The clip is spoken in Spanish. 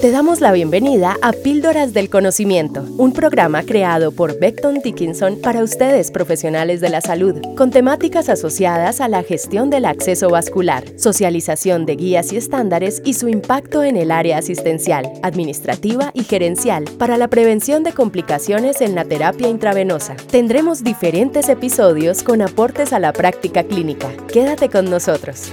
Te damos la bienvenida a Píldoras del Conocimiento, un programa creado por Beckton Dickinson para ustedes profesionales de la salud, con temáticas asociadas a la gestión del acceso vascular, socialización de guías y estándares y su impacto en el área asistencial, administrativa y gerencial para la prevención de complicaciones en la terapia intravenosa. Tendremos diferentes episodios con aportes a la práctica clínica. Quédate con nosotros.